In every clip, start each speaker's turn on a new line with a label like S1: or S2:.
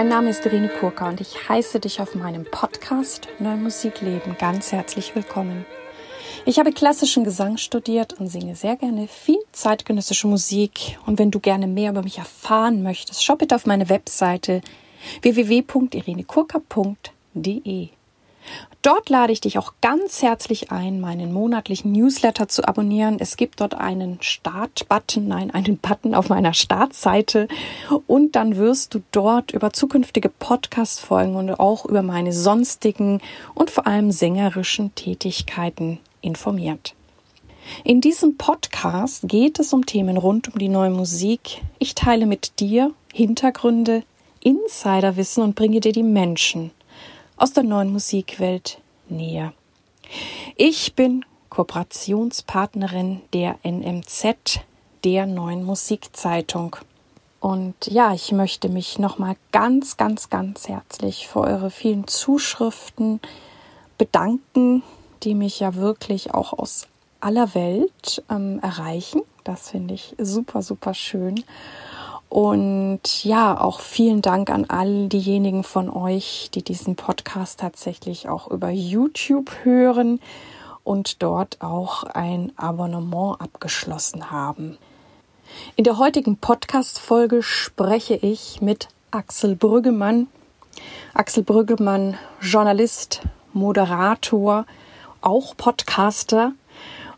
S1: Mein Name ist Irene Kurka und ich heiße dich auf meinem Podcast Neue Musik leben ganz herzlich willkommen. Ich habe klassischen Gesang studiert und singe sehr gerne viel zeitgenössische Musik. Und wenn du gerne mehr über mich erfahren möchtest, schau bitte auf meine Webseite www.irenekurka.de. Dort lade ich dich auch ganz herzlich ein, meinen monatlichen Newsletter zu abonnieren. Es gibt dort einen Start-Button, nein, einen Button auf meiner Startseite und dann wirst du dort über zukünftige Podcast-Folgen und auch über meine sonstigen und vor allem sängerischen Tätigkeiten informiert. In diesem Podcast geht es um Themen rund um die neue Musik. Ich teile mit dir Hintergründe, Insiderwissen und bringe dir die Menschen aus der neuen Musikwelt näher. Ich bin Kooperationspartnerin der NMZ, der neuen Musikzeitung. Und ja, ich möchte mich nochmal ganz, ganz, ganz herzlich für eure vielen Zuschriften bedanken, die mich ja wirklich auch aus aller Welt ähm, erreichen. Das finde ich super, super schön. Und ja, auch vielen Dank an all diejenigen von euch, die diesen Podcast tatsächlich auch über YouTube hören und dort auch ein Abonnement abgeschlossen haben. In der heutigen Podcast-Folge spreche ich mit Axel Brüggemann. Axel Brüggemann, Journalist, Moderator, auch Podcaster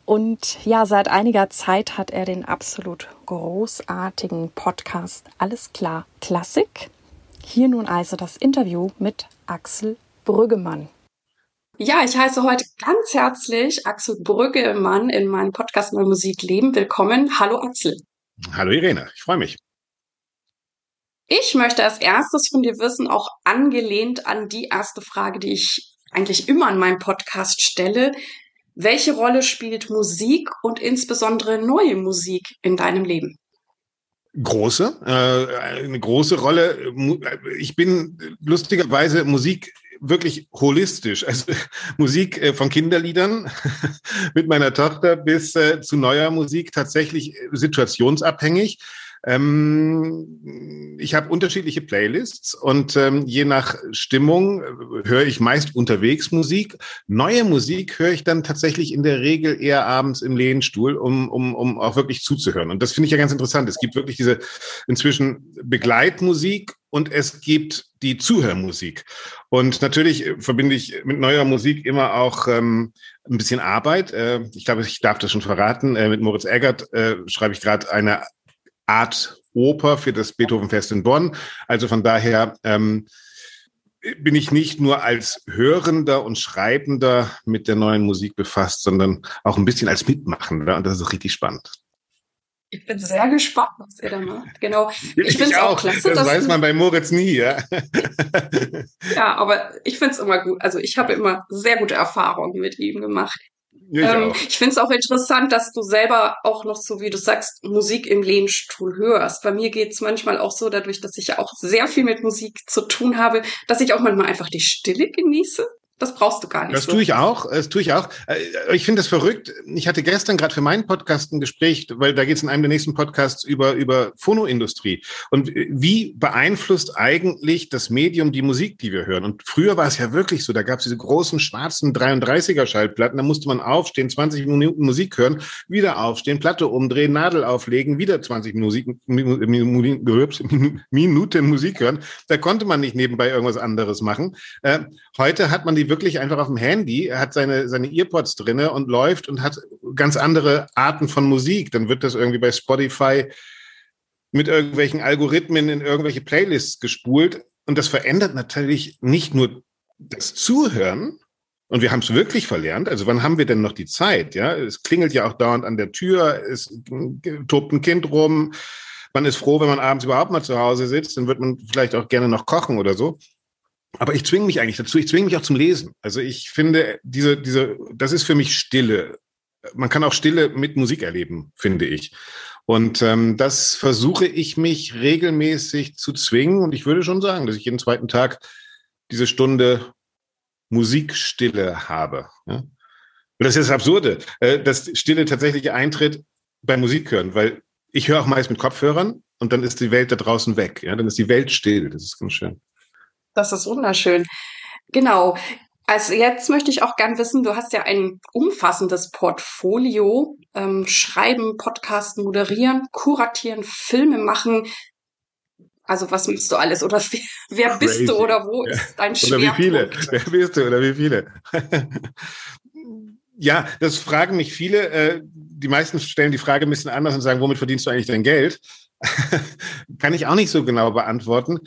S1: und ja, seit einiger Zeit hat er den absolut großartigen Podcast Alles klar Klassik. Hier nun also das Interview mit Axel Brüggemann. Ja, ich heiße heute ganz herzlich Axel Brüggemann in meinem Podcast Neue Musik Leben. Willkommen. Hallo Axel.
S2: Hallo Irene, ich freue mich.
S1: Ich möchte als erstes von dir wissen, auch angelehnt an die erste Frage, die ich eigentlich immer in meinem Podcast stelle. Welche Rolle spielt Musik und insbesondere neue Musik in deinem Leben?
S2: Große, äh, eine große Rolle. Ich bin lustigerweise Musik wirklich holistisch. Also Musik äh, von Kinderliedern mit meiner Tochter bis äh, zu neuer Musik tatsächlich situationsabhängig. Ähm, ich habe unterschiedliche Playlists und ähm, je nach Stimmung äh, höre ich meist unterwegs Musik. Neue Musik höre ich dann tatsächlich in der Regel eher abends im Lehnstuhl, um, um, um auch wirklich zuzuhören. Und das finde ich ja ganz interessant. Es gibt wirklich diese inzwischen Begleitmusik und es gibt die Zuhörmusik. Und natürlich verbinde ich mit neuer Musik immer auch ähm, ein bisschen Arbeit. Äh, ich glaube, ich darf das schon verraten. Äh, mit Moritz Eggert äh, schreibe ich gerade eine Art Oper für das Beethovenfest in Bonn. Also von daher ähm, bin ich nicht nur als Hörender und Schreibender mit der neuen Musik befasst, sondern auch ein bisschen als Mitmachender. Und das ist richtig spannend.
S1: Ich bin sehr gespannt, was ihr da macht. Genau.
S2: Ich, ich finde es auch, klasse. Das weiß man bei Moritz nie, ja.
S1: ja, aber ich finde es immer gut. Also ich habe immer sehr gute Erfahrungen mit ihm gemacht. Ja, ich, ähm, ich finde es auch interessant, dass du selber auch noch so, wie du sagst, Musik im Lehnstuhl hörst. Bei mir geht es manchmal auch so, dadurch, dass ich ja auch sehr viel mit Musik zu tun habe, dass ich auch manchmal einfach die Stille genieße. Das brauchst du gar nicht.
S2: Das so. tue ich auch. Das tue ich auch. Äh, ich finde das verrückt. Ich hatte gestern gerade für meinen Podcast ein Gespräch, weil da geht es in einem der nächsten Podcasts über, über Phonoindustrie. Und wie beeinflusst eigentlich das Medium die Musik, die wir hören? Und früher war es ja wirklich so, da gab es diese großen schwarzen 33er Schallplatten, da musste man aufstehen, 20 Minuten Musik hören, wieder aufstehen, Platte umdrehen, Nadel auflegen, wieder 20 Musik, Minuten Musik hören. Da konnte man nicht nebenbei irgendwas anderes machen. Äh, heute hat man die wirklich einfach auf dem Handy, er hat seine, seine Earpods drinne und läuft und hat ganz andere Arten von Musik. Dann wird das irgendwie bei Spotify mit irgendwelchen Algorithmen in irgendwelche Playlists gespult. Und das verändert natürlich nicht nur das Zuhören, und wir haben es wirklich verlernt. Also wann haben wir denn noch die Zeit? Ja, es klingelt ja auch dauernd an der Tür, es tobt ein Kind rum. Man ist froh, wenn man abends überhaupt mal zu Hause sitzt. Dann wird man vielleicht auch gerne noch kochen oder so. Aber ich zwinge mich eigentlich dazu. Ich zwinge mich auch zum Lesen. Also ich finde, diese, diese, das ist für mich Stille. Man kann auch Stille mit Musik erleben, finde ich. Und ähm, das versuche ich mich regelmäßig zu zwingen. Und ich würde schon sagen, dass ich jeden zweiten Tag diese Stunde Musikstille habe. Ja? Und das ist das Absurde, äh, dass Stille tatsächlich eintritt beim Musik hören, weil ich höre auch meist mit Kopfhörern und dann ist die Welt da draußen weg. Ja? Dann ist die Welt still. Das ist ganz schön.
S3: Das ist wunderschön. Genau. Also jetzt möchte ich auch gern wissen, du hast ja ein umfassendes Portfolio. Ähm, schreiben, Podcasten, moderieren, kuratieren, Filme machen. Also was machst du alles? Oder wer, wer bist du oder wo ja. ist dein Schwerpunkt?
S2: Oder wie viele? Wer bist du oder wie viele? ja, das fragen mich viele. Äh, die meisten stellen die Frage ein bisschen anders und sagen, womit verdienst du eigentlich dein Geld? Kann ich auch nicht so genau beantworten.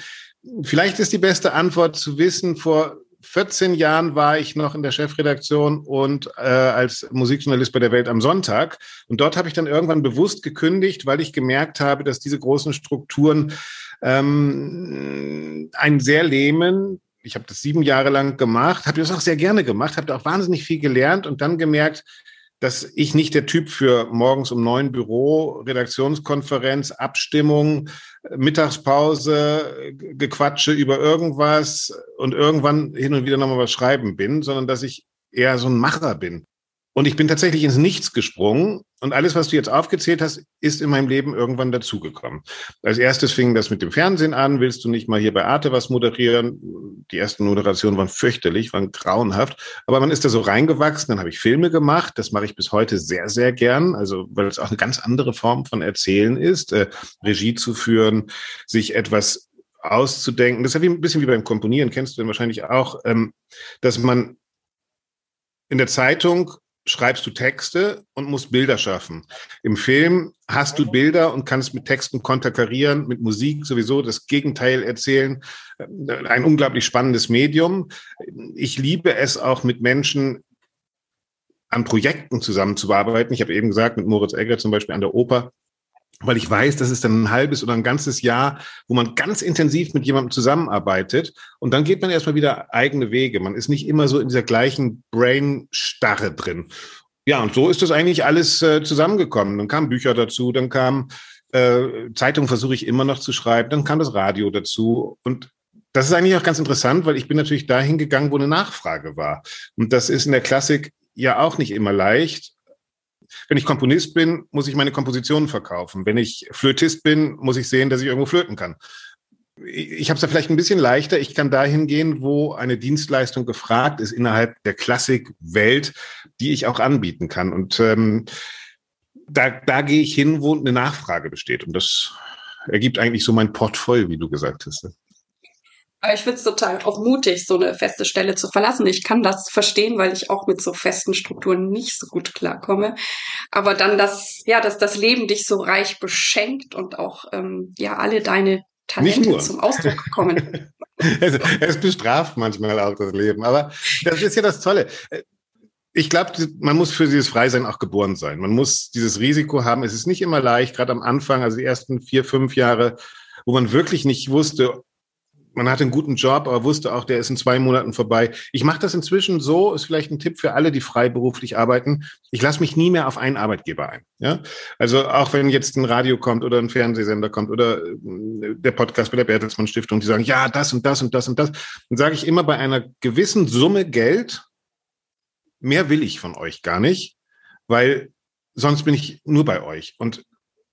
S2: Vielleicht ist die beste Antwort zu wissen, vor 14 Jahren war ich noch in der Chefredaktion und äh, als Musikjournalist bei der Welt am Sonntag. Und dort habe ich dann irgendwann bewusst gekündigt, weil ich gemerkt habe, dass diese großen Strukturen ähm, einen sehr lähmen. Ich habe das sieben Jahre lang gemacht, habe das auch sehr gerne gemacht, habe da auch wahnsinnig viel gelernt und dann gemerkt, dass ich nicht der Typ für morgens um neun Büro, Redaktionskonferenz, Abstimmung, Mittagspause, Gequatsche über irgendwas und irgendwann hin und wieder nochmal was schreiben bin, sondern dass ich eher so ein Macher bin. Und ich bin tatsächlich ins Nichts gesprungen. Und alles, was du jetzt aufgezählt hast, ist in meinem Leben irgendwann dazugekommen. Als erstes fing das mit dem Fernsehen an. Willst du nicht mal hier bei Arte was moderieren? Die ersten Moderationen waren fürchterlich, waren grauenhaft. Aber man ist da so reingewachsen. Dann habe ich Filme gemacht. Das mache ich bis heute sehr, sehr gern. Also, weil es auch eine ganz andere Form von Erzählen ist, äh, Regie zu führen, sich etwas auszudenken. Das ist ein bisschen wie beim Komponieren, kennst du denn wahrscheinlich auch, ähm, dass man in der Zeitung schreibst du Texte und musst Bilder schaffen. Im Film hast du Bilder und kannst mit Texten konterkarieren, mit Musik sowieso das Gegenteil erzählen. Ein unglaublich spannendes Medium. Ich liebe es auch mit Menschen an Projekten zusammenzuarbeiten. Ich habe eben gesagt, mit Moritz Egger zum Beispiel an der Oper weil ich weiß, das ist dann ein halbes oder ein ganzes Jahr, wo man ganz intensiv mit jemandem zusammenarbeitet und dann geht man erstmal wieder eigene Wege. Man ist nicht immer so in dieser gleichen Brain-Starre drin. Ja, und so ist das eigentlich alles äh, zusammengekommen. Dann kamen Bücher dazu, dann kam äh, Zeitung versuche ich immer noch zu schreiben, dann kam das Radio dazu und das ist eigentlich auch ganz interessant, weil ich bin natürlich dahin gegangen, wo eine Nachfrage war. Und das ist in der Klassik ja auch nicht immer leicht. Wenn ich Komponist bin, muss ich meine Kompositionen verkaufen. Wenn ich Flötist bin, muss ich sehen, dass ich irgendwo flöten kann. Ich habe es da vielleicht ein bisschen leichter. Ich kann dahin gehen, wo eine Dienstleistung gefragt ist innerhalb der Klassikwelt, die ich auch anbieten kann. Und ähm, da, da gehe ich hin, wo eine Nachfrage besteht. Und das ergibt eigentlich so mein Portfolio, wie du gesagt hast.
S3: Aber ich finde es total auch mutig, so eine feste Stelle zu verlassen. Ich kann das verstehen, weil ich auch mit so festen Strukturen nicht so gut klarkomme. Aber dann das, ja, dass das Leben dich so reich beschenkt und auch ähm, ja alle deine Talente zum Ausdruck kommen.
S2: es, es bestraft manchmal auch das Leben, aber das ist ja das Tolle ich glaube, man muss für dieses Freisein auch geboren sein. Man muss dieses Risiko haben. Es ist nicht immer leicht, gerade am Anfang, also die ersten vier, fünf Jahre, wo man wirklich nicht wusste, man hatte einen guten Job, aber wusste auch, der ist in zwei Monaten vorbei. Ich mache das inzwischen so, ist vielleicht ein Tipp für alle, die freiberuflich arbeiten. Ich lasse mich nie mehr auf einen Arbeitgeber ein. Ja? Also auch wenn jetzt ein Radio kommt oder ein Fernsehsender kommt oder äh, der Podcast bei der Bertelsmann Stiftung, die sagen, ja, das und das und das und das, dann sage ich immer bei einer gewissen Summe Geld, mehr will ich von euch gar nicht, weil sonst bin ich nur bei euch. Und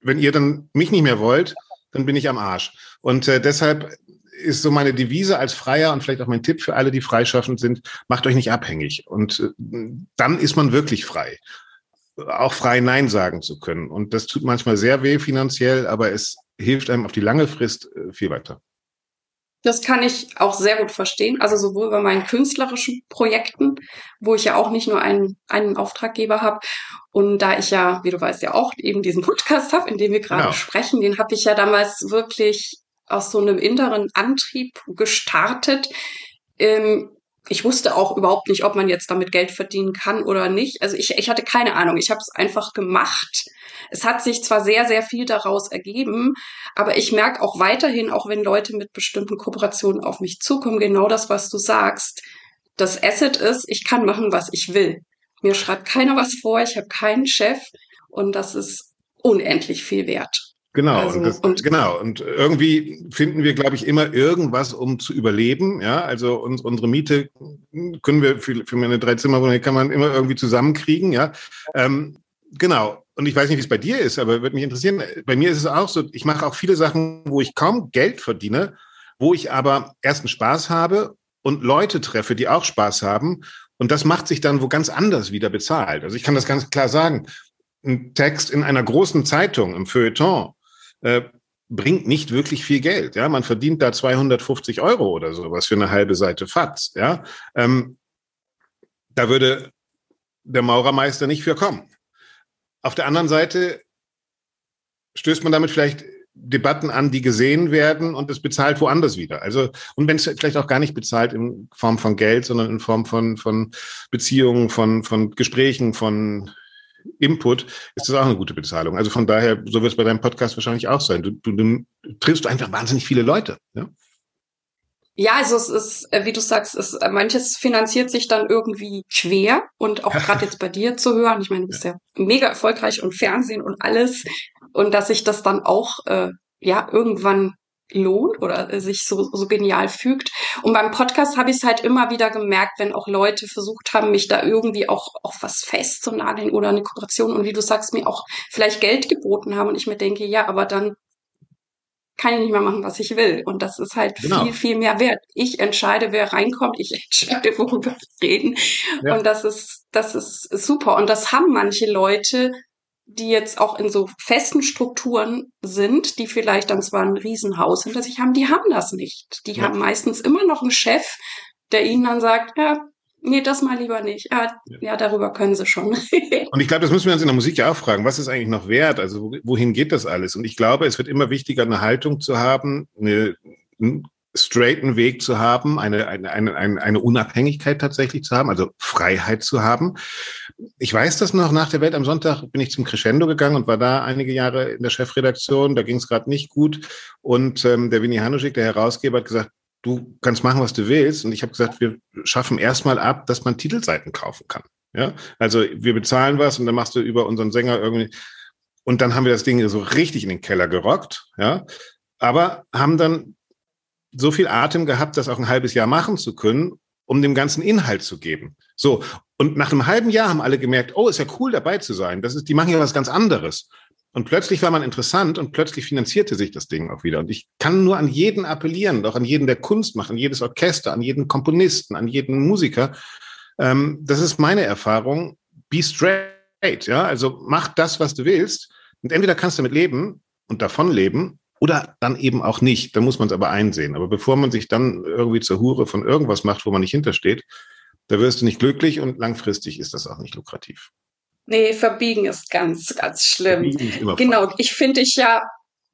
S2: wenn ihr dann mich nicht mehr wollt, dann bin ich am Arsch. Und äh, deshalb ist so meine Devise als Freier und vielleicht auch mein Tipp für alle, die freischaffend sind, macht euch nicht abhängig. Und äh, dann ist man wirklich frei. Auch frei Nein sagen zu können. Und das tut manchmal sehr weh finanziell, aber es hilft einem auf die lange Frist äh, viel weiter.
S3: Das kann ich auch sehr gut verstehen. Also sowohl bei meinen künstlerischen Projekten, wo ich ja auch nicht nur einen, einen Auftraggeber habe. Und da ich ja, wie du weißt, ja auch eben diesen Podcast habe, in dem wir gerade genau. sprechen, den habe ich ja damals wirklich aus so einem inneren Antrieb gestartet. Ähm, ich wusste auch überhaupt nicht, ob man jetzt damit Geld verdienen kann oder nicht. Also ich, ich hatte keine Ahnung. Ich habe es einfach gemacht. Es hat sich zwar sehr, sehr viel daraus ergeben, aber ich merke auch weiterhin, auch wenn Leute mit bestimmten Kooperationen auf mich zukommen, genau das, was du sagst. Das Asset ist, ich kann machen, was ich will. Mir schreibt keiner was vor, ich habe keinen Chef und das ist unendlich viel wert.
S2: Genau, also, und, das, und, genau. Und irgendwie finden wir, glaube ich, immer irgendwas, um zu überleben. Ja, also uns, unsere Miete können wir für, für meine drei Zimmerwohnung kann man immer irgendwie zusammenkriegen. Ja, ähm, genau. Und ich weiß nicht, wie es bei dir ist, aber würde mich interessieren. Bei mir ist es auch so. Ich mache auch viele Sachen, wo ich kaum Geld verdiene, wo ich aber ersten Spaß habe und Leute treffe, die auch Spaß haben. Und das macht sich dann wo ganz anders wieder bezahlt. Also ich kann das ganz klar sagen. Ein Text in einer großen Zeitung, im Feuilleton, äh, bringt nicht wirklich viel Geld. Ja, man verdient da 250 Euro oder sowas für eine halbe Seite Fatz. Ja, ähm, da würde der Maurermeister nicht für kommen. Auf der anderen Seite stößt man damit vielleicht Debatten an, die gesehen werden und es bezahlt woanders wieder. Also, und wenn es vielleicht auch gar nicht bezahlt in Form von Geld, sondern in Form von, von Beziehungen, von, von Gesprächen, von Input, ist das auch eine gute Bezahlung. Also von daher, so wird es bei deinem Podcast wahrscheinlich auch sein. Du, du, du triffst einfach wahnsinnig viele Leute. Ja?
S3: Ja, also es ist, äh, wie du sagst, es, äh, manches finanziert sich dann irgendwie schwer und auch gerade jetzt bei dir zu hören. Ich meine, du bist ja mega erfolgreich und Fernsehen und alles und dass sich das dann auch äh, ja irgendwann lohnt oder sich so, so genial fügt. Und beim Podcast habe ich es halt immer wieder gemerkt, wenn auch Leute versucht haben, mich da irgendwie auch auf was festzunageln oder eine Kooperation und wie du sagst, mir auch vielleicht Geld geboten haben und ich mir denke, ja, aber dann kann ich nicht mehr machen, was ich will. Und das ist halt genau. viel, viel mehr wert. Ich entscheide, wer reinkommt. Ich entscheide, worüber wir reden. Ja. Und das ist, das ist super. Und das haben manche Leute, die jetzt auch in so festen Strukturen sind, die vielleicht dann zwar ein Riesenhaus hinter sich haben, die haben das nicht. Die ja. haben meistens immer noch einen Chef, der ihnen dann sagt, ja, Nee, das mal lieber nicht. Ja, ja darüber können sie schon.
S2: und ich glaube, das müssen wir uns in der Musik ja auch fragen. Was ist eigentlich noch wert? Also wohin geht das alles? Und ich glaube, es wird immer wichtiger, eine Haltung zu haben, eine, einen straighten Weg zu haben, eine, eine, eine, eine Unabhängigkeit tatsächlich zu haben, also Freiheit zu haben. Ich weiß das noch, nach der Welt am Sonntag bin ich zum Crescendo gegangen und war da einige Jahre in der Chefredaktion. Da ging es gerade nicht gut. Und ähm, der Winnie Hanuschik, der Herausgeber, hat gesagt, du kannst machen, was du willst. Und ich habe gesagt, wir schaffen erstmal ab, dass man Titelseiten kaufen kann. Ja, also wir bezahlen was und dann machst du über unseren Sänger irgendwie. Und dann haben wir das Ding so richtig in den Keller gerockt. Ja, aber haben dann so viel Atem gehabt, das auch ein halbes Jahr machen zu können, um dem ganzen Inhalt zu geben. So. Und nach einem halben Jahr haben alle gemerkt, oh, ist ja cool dabei zu sein. Das ist, die machen ja was ganz anderes. Und plötzlich war man interessant und plötzlich finanzierte sich das Ding auch wieder. Und ich kann nur an jeden appellieren, auch an jeden, der Kunst macht, an jedes Orchester, an jeden Komponisten, an jeden Musiker. Ähm, das ist meine Erfahrung. Be straight, ja. Also mach das, was du willst. Und entweder kannst du damit leben und davon leben oder dann eben auch nicht. Da muss man es aber einsehen. Aber bevor man sich dann irgendwie zur Hure von irgendwas macht, wo man nicht hintersteht, da wirst du nicht glücklich und langfristig ist das auch nicht lukrativ.
S3: Nee, verbiegen ist ganz, ganz schlimm. Genau, ich finde dich ja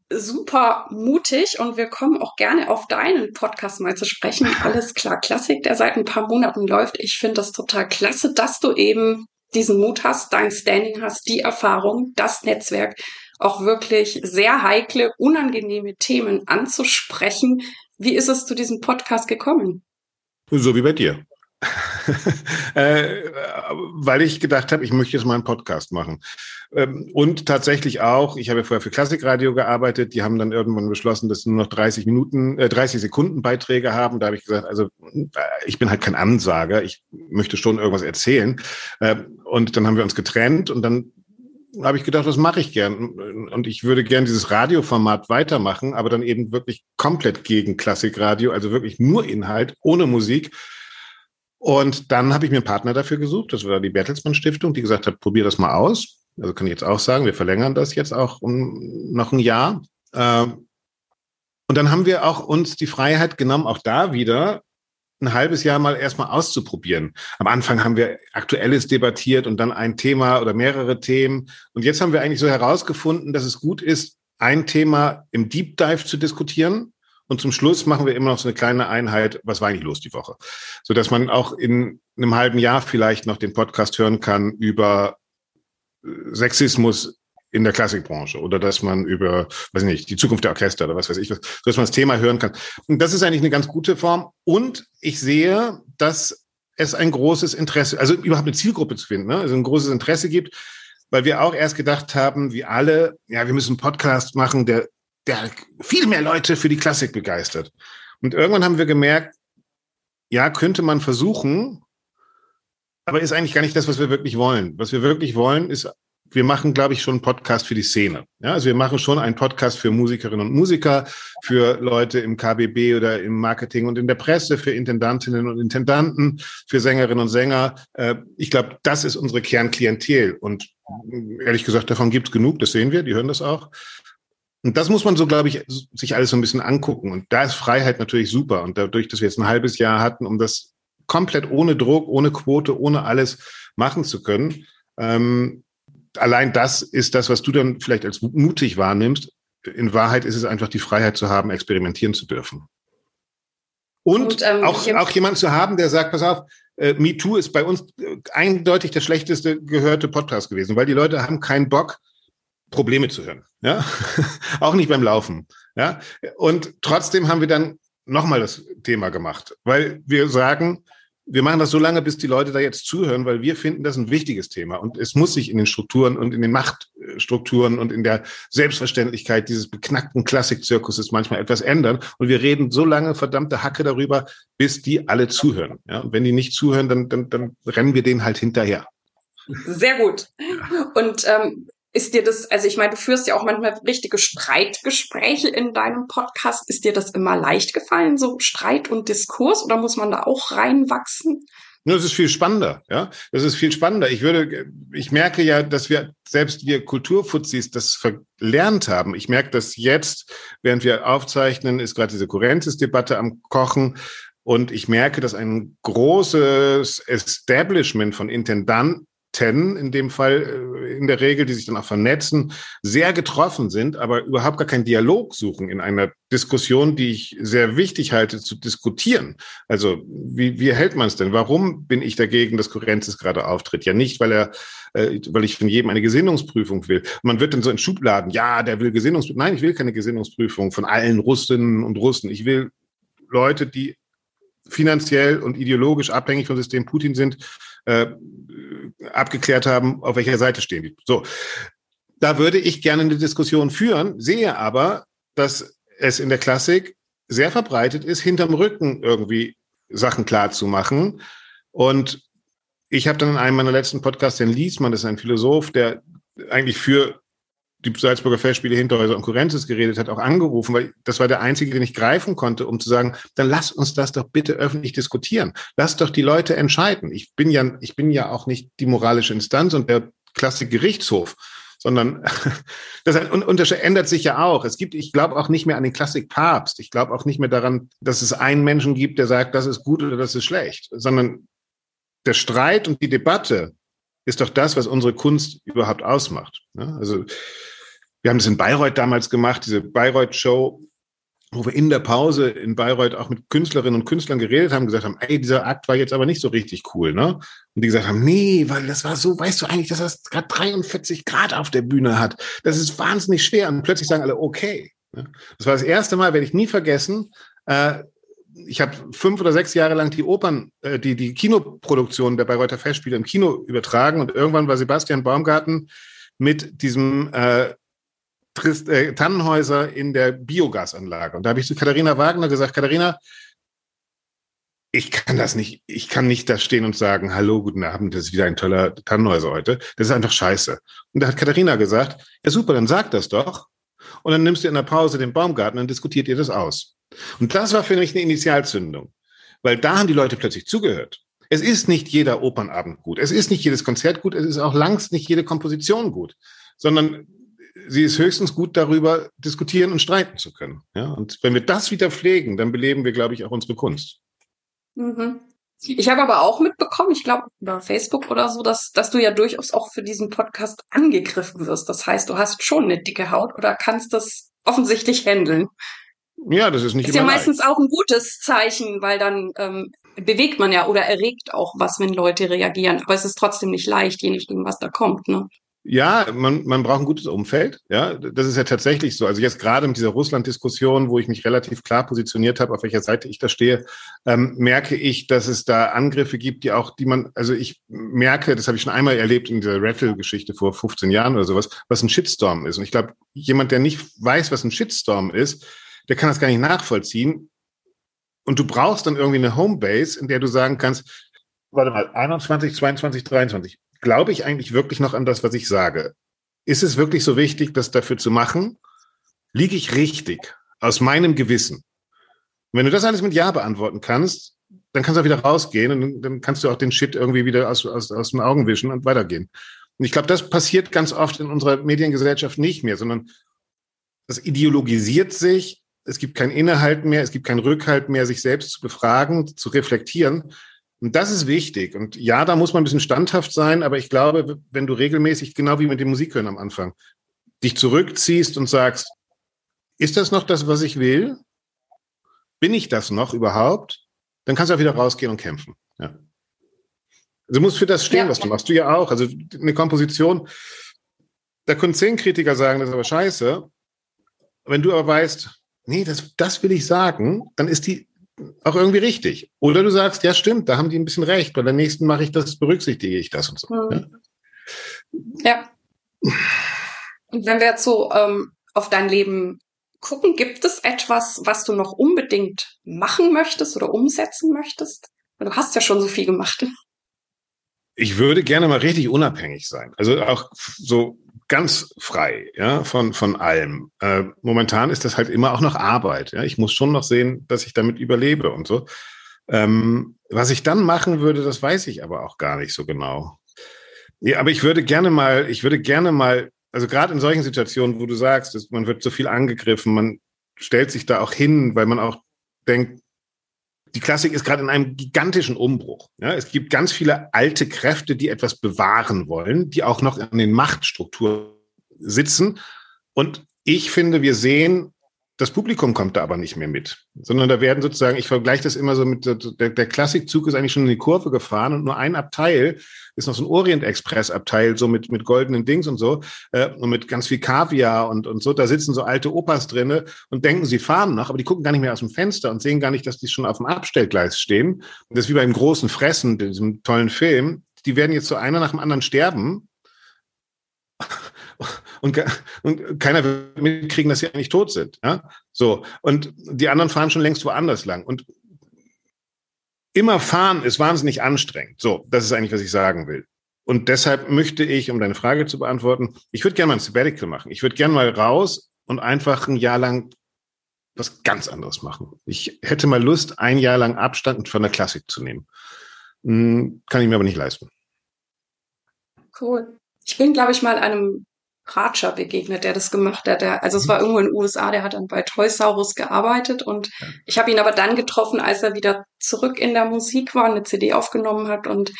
S3: super mutig und wir kommen auch gerne auf deinen Podcast mal zu sprechen. Alles klar, Klassik, der seit ein paar Monaten läuft. Ich finde das total klasse, dass du eben diesen Mut hast, dein Standing hast, die Erfahrung, das Netzwerk, auch wirklich sehr heikle, unangenehme Themen anzusprechen. Wie ist es zu diesem Podcast gekommen?
S2: So wie bei dir. äh, weil ich gedacht habe, ich möchte jetzt mal einen Podcast machen. Ähm, und tatsächlich auch, ich habe ja vorher für Klassikradio gearbeitet, die haben dann irgendwann beschlossen, dass sie nur noch 30 Minuten, äh, 30 Sekunden Beiträge haben. Da habe ich gesagt, also äh, ich bin halt kein Ansager, ich möchte schon irgendwas erzählen. Äh, und dann haben wir uns getrennt und dann habe ich gedacht, was mache ich gern? Und ich würde gern dieses Radioformat weitermachen, aber dann eben wirklich komplett gegen Klassikradio, also wirklich nur Inhalt, ohne Musik und dann habe ich mir einen Partner dafür gesucht. Das war die Bertelsmann Stiftung, die gesagt hat, probier das mal aus. Also kann ich jetzt auch sagen, wir verlängern das jetzt auch um noch ein Jahr. Ähm, und dann haben wir auch uns die Freiheit genommen, auch da wieder ein halbes Jahr mal erstmal auszuprobieren. Am Anfang haben wir Aktuelles debattiert und dann ein Thema oder mehrere Themen. Und jetzt haben wir eigentlich so herausgefunden, dass es gut ist, ein Thema im Deep Dive zu diskutieren und zum Schluss machen wir immer noch so eine kleine Einheit, was war eigentlich los die Woche? So dass man auch in einem halben Jahr vielleicht noch den Podcast hören kann über Sexismus in der Klassikbranche oder dass man über, weiß ich nicht, die Zukunft der Orchester oder was weiß ich dass man das Thema hören kann. Und das ist eigentlich eine ganz gute Form. Und ich sehe, dass es ein großes Interesse, also überhaupt eine Zielgruppe zu finden, ne? also ein großes Interesse gibt, weil wir auch erst gedacht haben, wie alle, ja, wir müssen einen Podcast machen, der der viel mehr Leute für die Klassik begeistert. Und irgendwann haben wir gemerkt, ja, könnte man versuchen, aber ist eigentlich gar nicht das, was wir wirklich wollen. Was wir wirklich wollen, ist wir machen, glaube ich, schon einen Podcast für die Szene. Ja, also wir machen schon einen Podcast für Musikerinnen und Musiker, für Leute im KBB oder im Marketing und in der Presse, für Intendantinnen und Intendanten, für Sängerinnen und Sänger. Äh, ich glaube, das ist unsere Kernklientel. Und ehrlich gesagt, davon gibt es genug, das sehen wir, die hören das auch. Und das muss man so, glaube ich, sich alles so ein bisschen angucken. Und da ist Freiheit natürlich super. Und dadurch, dass wir jetzt ein halbes Jahr hatten, um das komplett ohne Druck, ohne Quote, ohne alles machen zu können, ähm, allein das ist das, was du dann vielleicht als mutig wahrnimmst. In Wahrheit ist es einfach die Freiheit zu haben, experimentieren zu dürfen. Und, Und ähm, auch, auch jemand zu haben, der sagt, pass auf, äh, MeToo ist bei uns äh, eindeutig der schlechteste gehörte Podcast gewesen, weil die Leute haben keinen Bock, Probleme zu hören. Ja, auch nicht beim Laufen. Ja, und trotzdem haben wir dann nochmal das Thema gemacht, weil wir sagen, wir machen das so lange, bis die Leute da jetzt zuhören, weil wir finden das ein wichtiges Thema. Und es muss sich in den Strukturen und in den Machtstrukturen und in der Selbstverständlichkeit dieses beknackten Klassikzirkuses manchmal etwas ändern. Und wir reden so lange verdammte Hacke darüber, bis die alle zuhören. Ja, und wenn die nicht zuhören, dann, dann, dann rennen wir denen halt hinterher.
S3: Sehr gut. Und ähm, ist dir das, also ich meine, du führst ja auch manchmal richtige Streitgespräche in deinem Podcast. Ist dir das immer leicht gefallen, so Streit und Diskurs, oder muss man da auch reinwachsen?
S2: Das ist viel spannender, ja. Das ist viel spannender. Ich würde, ich merke ja, dass wir, selbst wir Kulturfuzis das verlernt haben. Ich merke das jetzt, während wir aufzeichnen, ist gerade diese Kurrenzis-Debatte am Kochen. Und ich merke, dass ein großes Establishment von Intendanten Ten in dem Fall äh, in der Regel, die sich dann auch vernetzen, sehr getroffen sind, aber überhaupt gar keinen Dialog suchen in einer Diskussion, die ich sehr wichtig halte zu diskutieren. Also wie, wie hält man es denn? Warum bin ich dagegen, dass Kurenzis gerade auftritt? Ja nicht, weil er, äh, weil ich von jedem eine Gesinnungsprüfung will. Man wird dann so in Schubladen, ja, der will Gesinnungsprüfung. Nein, ich will keine Gesinnungsprüfung von allen Russinnen und Russen. Ich will Leute, die finanziell und ideologisch abhängig vom System Putin sind, äh, abgeklärt haben, auf welcher Seite stehen die. So, da würde ich gerne eine Diskussion führen, sehe aber, dass es in der Klassik sehr verbreitet ist, hinterm Rücken irgendwie Sachen klar zu machen. Und ich habe dann in einem meiner letzten Podcasts den Liesmann, das ist ein Philosoph, der eigentlich für die Salzburger Festspiele Hinterhäuser und Kurrenzis geredet hat, auch angerufen, weil das war der einzige, den ich greifen konnte, um zu sagen, dann lass uns das doch bitte öffentlich diskutieren. Lass doch die Leute entscheiden. Ich bin ja, ich bin ja auch nicht die moralische Instanz und der klassische Gerichtshof, sondern das ändert sich ja auch. Es gibt, ich glaube auch nicht mehr an den Klassik-Papst. Ich glaube auch nicht mehr daran, dass es einen Menschen gibt, der sagt, das ist gut oder das ist schlecht, sondern der Streit und die Debatte ist doch das, was unsere Kunst überhaupt ausmacht. Also wir haben das in Bayreuth damals gemacht, diese Bayreuth-Show, wo wir in der Pause in Bayreuth auch mit Künstlerinnen und Künstlern geredet haben, gesagt haben, ey, dieser Akt war jetzt aber nicht so richtig cool, ne? Und die gesagt haben, nee, weil das war so, weißt du eigentlich, dass das gerade 43 Grad auf der Bühne hat. Das ist wahnsinnig schwer. Und plötzlich sagen alle, okay. Ne? Das war das erste Mal, werde ich nie vergessen, äh, ich habe fünf oder sechs Jahre lang die Opern, äh, die, die Kinoproduktion der Bayreuther Festspiele im Kino übertragen und irgendwann war Sebastian Baumgarten mit diesem äh, Trist, äh, Tannenhäuser in der Biogasanlage. Und da habe ich zu Katharina Wagner gesagt, Katharina, ich kann das nicht, ich kann nicht da stehen und sagen, hallo, guten Abend, das ist wieder ein toller Tannenhäuser heute. Das ist einfach scheiße. Und da hat Katharina gesagt, ja super, dann sag das doch. Und dann nimmst du in der Pause den Baumgarten und diskutiert ihr das aus. Und das war für mich eine Initialzündung, weil da haben die Leute plötzlich zugehört. Es ist nicht jeder Opernabend gut, es ist nicht jedes Konzert gut, es ist auch langst nicht jede Komposition gut, sondern sie ist höchstens gut darüber diskutieren und streiten zu können. Ja? Und wenn wir das wieder pflegen, dann beleben wir, glaube ich, auch unsere Kunst.
S3: Mhm. Ich habe aber auch mitbekommen, ich glaube über Facebook oder so, dass, dass du ja durchaus auch für diesen Podcast angegriffen wirst. Das heißt, du hast schon eine dicke Haut oder kannst das offensichtlich handeln.
S2: Ja, das ist nicht
S3: ist immer ja meistens leicht. auch ein gutes Zeichen, weil dann ähm, bewegt man ja oder erregt auch was, wenn Leute reagieren. Aber es ist trotzdem nicht leicht, je nachdem, was da kommt. Ne?
S2: Ja, man, man braucht ein gutes Umfeld. Ja, das ist ja tatsächlich so. Also jetzt gerade mit dieser Russland-Diskussion, wo ich mich relativ klar positioniert habe, auf welcher Seite ich da stehe, ähm, merke ich, dass es da Angriffe gibt, die auch, die man, also ich merke, das habe ich schon einmal erlebt in dieser Rattle-Geschichte vor 15 Jahren oder sowas, was ein Shitstorm ist. Und ich glaube, jemand, der nicht weiß, was ein Shitstorm ist, der kann das gar nicht nachvollziehen. Und du brauchst dann irgendwie eine Homebase, in der du sagen kannst, warte mal, 21, 22, 23. glaube ich eigentlich wirklich noch an das, was ich sage? Ist es wirklich so wichtig, das dafür zu machen? Liege ich richtig aus meinem Gewissen? Und wenn du das alles mit Ja beantworten kannst, dann kannst du auch wieder rausgehen und dann kannst du auch den Shit irgendwie wieder aus, aus, aus den Augen wischen und weitergehen. Und ich glaube, das passiert ganz oft in unserer Mediengesellschaft nicht mehr, sondern das ideologisiert sich, es gibt kein Inhalt mehr, es gibt keinen Rückhalt mehr, sich selbst zu befragen, zu reflektieren. Und das ist wichtig. Und ja, da muss man ein bisschen standhaft sein, aber ich glaube, wenn du regelmäßig, genau wie mit dem Musikhören am Anfang, dich zurückziehst und sagst, ist das noch das, was ich will? Bin ich das noch überhaupt? Dann kannst du auch wieder rausgehen und kämpfen. Ja. Also du musst für das stehen, ja. was du machst. Du ja auch. Also eine Komposition, da können zehn Kritiker sagen, das ist aber scheiße. Wenn du aber weißt, nee, das, das will ich sagen, dann ist die auch irgendwie richtig. Oder du sagst, ja, stimmt, da haben die ein bisschen recht. Bei der nächsten mache ich das, berücksichtige ich das und so.
S3: Mhm. Ja. ja. Und wenn wir jetzt so ähm, auf dein Leben gucken, gibt es etwas, was du noch unbedingt machen möchtest oder umsetzen möchtest? Du hast ja schon so viel gemacht
S2: ich würde gerne mal richtig unabhängig sein. Also auch so ganz frei, ja, von, von allem. Äh, momentan ist das halt immer auch noch Arbeit. Ja. Ich muss schon noch sehen, dass ich damit überlebe und so. Ähm, was ich dann machen würde, das weiß ich aber auch gar nicht so genau. Ja, aber ich würde gerne mal, ich würde gerne mal, also gerade in solchen Situationen, wo du sagst, man wird so viel angegriffen, man stellt sich da auch hin, weil man auch denkt, die Klassik ist gerade in einem gigantischen Umbruch. Ja, es gibt ganz viele alte Kräfte, die etwas bewahren wollen, die auch noch in den Machtstrukturen sitzen. Und ich finde, wir sehen das Publikum kommt da aber nicht mehr mit, sondern da werden sozusagen, ich vergleiche das immer so mit, der, der Klassikzug ist eigentlich schon in die Kurve gefahren und nur ein Abteil ist noch so ein Orient-Express-Abteil, so mit, mit goldenen Dings und so, äh, und mit ganz viel Kaviar und, und so. Da sitzen so alte Opas drinne und denken, sie fahren noch, aber die gucken gar nicht mehr aus dem Fenster und sehen gar nicht, dass die schon auf dem Abstellgleis stehen. Und das ist wie beim großen Fressen, diesem tollen Film. Die werden jetzt so einer nach dem anderen sterben und, und keiner wird mitkriegen, dass sie eigentlich tot sind. Ja? So. Und die anderen fahren schon längst woanders lang. Und immer fahren ist wahnsinnig anstrengend. So, das ist eigentlich, was ich sagen will. Und deshalb möchte ich, um deine Frage zu beantworten, ich würde gerne mal ein Sabbatical machen. Ich würde gerne mal raus und einfach ein Jahr lang was ganz anderes machen. Ich hätte mal Lust, ein Jahr lang Abstand von der Klassik zu nehmen. Hm, kann ich mir aber nicht leisten.
S3: Cool. Ich bin, glaube ich, mal einem Ratscher begegnet, der das gemacht hat. Der, also es war mhm. irgendwo in den USA, der hat dann bei Toysaurus gearbeitet und ich habe ihn aber dann getroffen, als er wieder zurück in der Musik war und eine CD aufgenommen hat und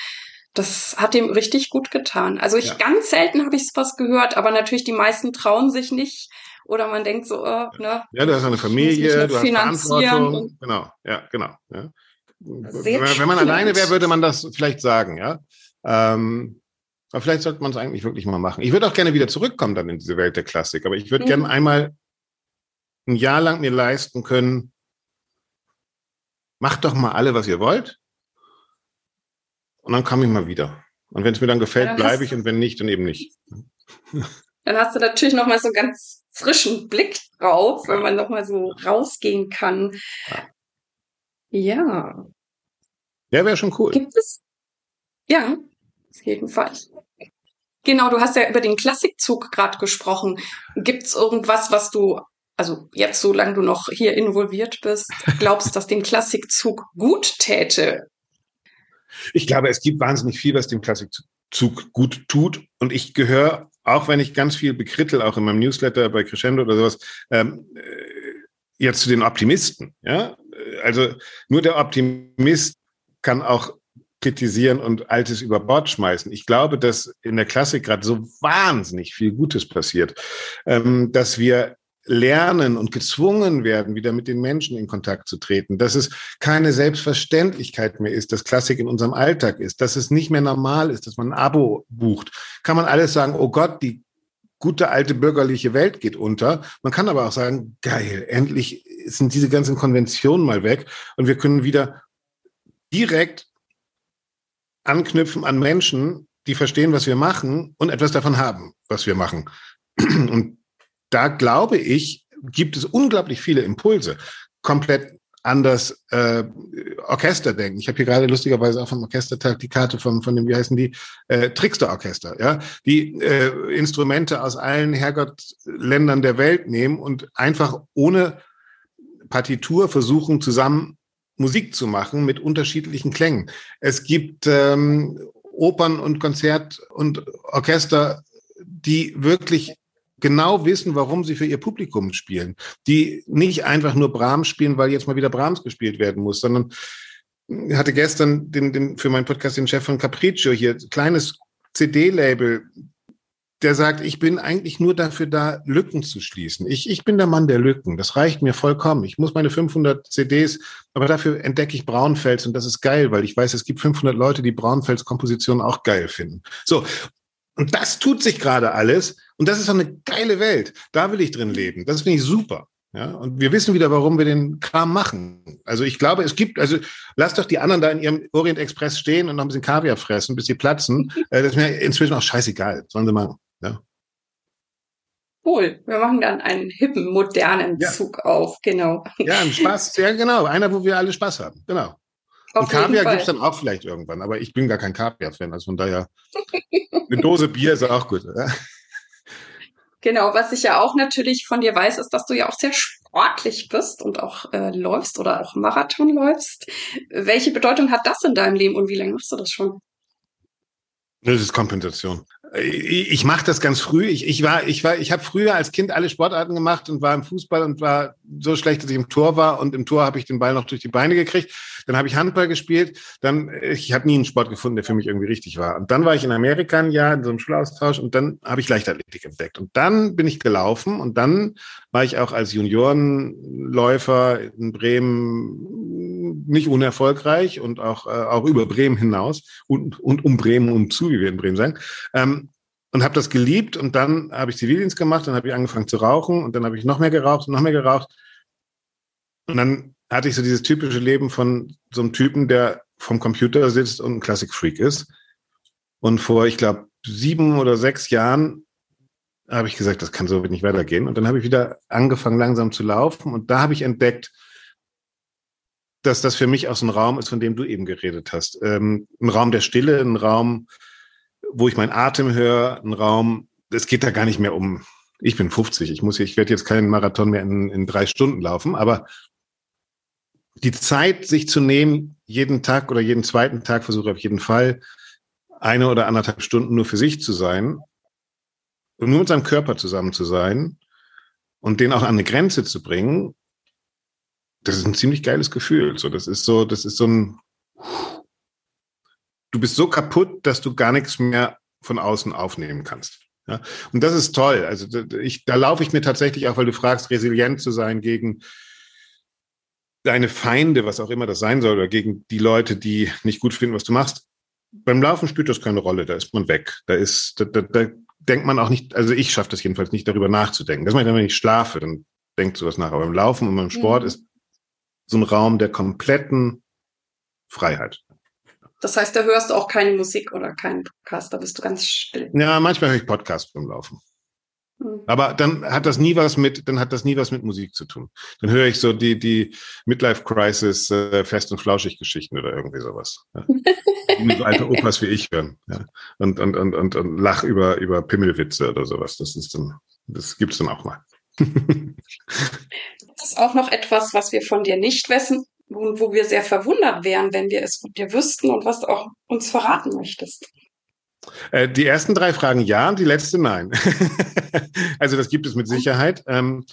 S3: das hat ihm richtig gut getan. Also ich ja. ganz selten habe ich was gehört, aber natürlich die meisten trauen sich nicht oder man denkt so, oh, ne?
S2: Ja, du hast eine Familie, du hast Verantwortung. Genau, ja, genau. Ja. Wenn, wenn, man alleine wäre, würde man das vielleicht sagen, ja. Ähm, aber vielleicht sollte man es eigentlich wirklich mal machen. Ich würde auch gerne wieder zurückkommen dann in diese Welt der Klassik, aber ich würde mhm. gerne einmal ein Jahr lang mir leisten können, macht doch mal alle, was ihr wollt. Und dann komme ich mal wieder. Und wenn es mir dann gefällt, bleibe ich und wenn nicht, dann eben nicht.
S3: Dann hast du natürlich noch mal so einen ganz frischen Blick drauf, wenn man noch mal so rausgehen kann. Ja. Ja,
S2: ja wäre schon cool.
S3: Gibt es? Ja, jedenfalls. Genau, du hast ja über den Klassikzug gerade gesprochen. Gibt es irgendwas, was du, also jetzt, solange du noch hier involviert bist, glaubst, dass dem Klassikzug gut täte?
S2: Ich glaube, es gibt wahnsinnig viel, was dem Klassikzug gut tut. Und ich gehöre, auch wenn ich ganz viel bekrittel, auch in meinem Newsletter bei Crescendo oder sowas, ähm, äh, jetzt zu den Optimisten. Ja, also nur der Optimist kann auch kritisieren und Altes über Bord schmeißen. Ich glaube, dass in der Klassik gerade so wahnsinnig viel Gutes passiert, ähm, dass wir lernen und gezwungen werden, wieder mit den Menschen in Kontakt zu treten, dass es keine Selbstverständlichkeit mehr ist, dass Klassik in unserem Alltag ist, dass es nicht mehr normal ist, dass man ein Abo bucht. Kann man alles sagen, oh Gott, die gute alte bürgerliche Welt geht unter. Man kann aber auch sagen, geil, endlich sind diese ganzen Konventionen mal weg und wir können wieder direkt anknüpfen an Menschen, die verstehen, was wir machen und etwas davon haben, was wir machen. Und da glaube ich, gibt es unglaublich viele Impulse. Komplett an das äh, Orchester denken. Ich habe hier gerade lustigerweise auch vom Orchestertag die Karte von, von dem, wie heißen die, äh, Trickster-Orchester, ja, die äh, Instrumente aus allen Herrgottländern der Welt nehmen und einfach ohne Partitur versuchen, zusammen Musik zu machen mit unterschiedlichen Klängen. Es gibt ähm, Opern und Konzert und Orchester, die wirklich genau wissen, warum sie für ihr Publikum spielen. Die nicht einfach nur Brahms spielen, weil jetzt mal wieder Brahms gespielt werden muss, sondern ich hatte gestern den, den, für meinen Podcast den Chef von Capriccio hier, kleines CD-Label, der sagt, ich bin eigentlich nur dafür da, Lücken zu schließen. Ich, ich bin der Mann der Lücken. Das reicht mir vollkommen. Ich muss meine 500 CDs, aber dafür entdecke ich Braunfels und das ist geil, weil ich weiß, es gibt 500 Leute, die Braunfels Kompositionen auch geil finden. So. Und das tut sich gerade alles. Und das ist doch eine geile Welt. Da will ich drin leben. Das finde ich super. Ja, und wir wissen wieder, warum wir den Kram machen. Also ich glaube, es gibt, also lasst doch die anderen da in ihrem Orient Express stehen und noch ein bisschen Kaviar fressen, bis sie platzen. Äh, das ist mir inzwischen auch scheißegal. Sollen sie machen. Ja.
S3: Cool. Wir machen dann einen hippen, modernen ja. Zug auf, genau.
S2: Ja, ein Spaß, ja genau. Einer, wo wir alle Spaß haben. Genau. Auf und Kaviar gibt es dann auch vielleicht irgendwann, aber ich bin gar kein Kaviar-Fan, also von daher eine Dose Bier ist auch gut. Oder?
S3: Genau, was ich ja auch natürlich von dir weiß, ist, dass du ja auch sehr sportlich bist und auch äh, läufst oder auch Marathon läufst. Welche Bedeutung hat das in deinem Leben und wie lange machst du das schon?
S2: Das ist Kompensation. Ich mache das ganz früh. Ich, ich war, ich war, ich habe früher als Kind alle Sportarten gemacht und war im Fußball und war so schlecht, dass ich im Tor war und im Tor habe ich den Ball noch durch die Beine gekriegt. Dann habe ich Handball gespielt. Dann ich habe nie einen Sport gefunden, der für mich irgendwie richtig war. Und dann war ich in Amerika ein Jahr in so einem Schulaustausch und dann habe ich Leichtathletik entdeckt. Und dann bin ich gelaufen und dann war ich auch als Juniorenläufer in Bremen nicht unerfolgreich und auch äh, auch über Bremen hinaus und und um Bremen um zu, wie wir in Bremen sagen. Ähm, und habe das geliebt und dann habe ich Zivildienst gemacht, dann habe ich angefangen zu rauchen und dann habe ich noch mehr geraucht und noch mehr geraucht. Und dann hatte ich so dieses typische Leben von so einem Typen, der vom Computer sitzt und ein Classic-Freak ist. Und vor, ich glaube, sieben oder sechs Jahren habe ich gesagt, das kann so nicht weitergehen. Und dann habe ich wieder angefangen, langsam zu laufen. Und da habe ich entdeckt, dass das für mich auch so ein Raum ist, von dem du eben geredet hast. Ähm, ein Raum der Stille, ein Raum, wo ich meinen Atem höre, ein Raum, es geht da gar nicht mehr um, ich bin 50, ich ich werde jetzt keinen Marathon mehr in, in drei Stunden laufen, aber die Zeit, sich zu nehmen, jeden Tag oder jeden zweiten Tag versuche auf jeden Fall eine oder anderthalb Stunden nur für sich zu sein und nur mit seinem Körper zusammen zu sein und den auch an eine Grenze zu bringen, das ist ein ziemlich geiles Gefühl. So, das ist so, das ist so ein, du bist so kaputt, dass du gar nichts mehr von außen aufnehmen kannst. Ja? Und das ist toll. Also ich, da laufe ich mir tatsächlich auch, weil du fragst, resilient zu sein gegen deine Feinde, was auch immer das sein soll, oder gegen die Leute, die nicht gut finden, was du machst. Beim Laufen spielt das keine Rolle, da ist man weg. Da ist, da, da, da denkt man auch nicht, also ich schaffe das jedenfalls nicht, darüber nachzudenken. Das mache ich dann, wenn ich schlafe, dann denkt sowas nach. Aber beim Laufen und beim Sport mhm. ist so ein Raum der kompletten Freiheit.
S3: Das heißt, da hörst du auch keine Musik oder keinen Podcast, da bist du ganz still.
S2: Ja, manchmal höre ich Podcasts beim Laufen. Hm. Aber dann hat das nie was mit, dann hat das nie was mit Musik zu tun. Dann höre ich so die, die Midlife Crisis äh, Fest und Flauschig Geschichten oder irgendwie sowas. Ja. so alte Opas wie ich hören. Ja. Und, und, und, und, und lach über, über Pimmelwitze oder sowas. Das ist dann, das gibt's dann auch mal.
S3: das ist auch noch etwas, was wir von dir nicht wissen, wo, wo wir sehr verwundert wären, wenn wir es von dir wüssten und was du auch uns verraten möchtest.
S2: Äh, die ersten drei Fragen ja und die letzte nein. also das gibt es mit Sicherheit. Ähm,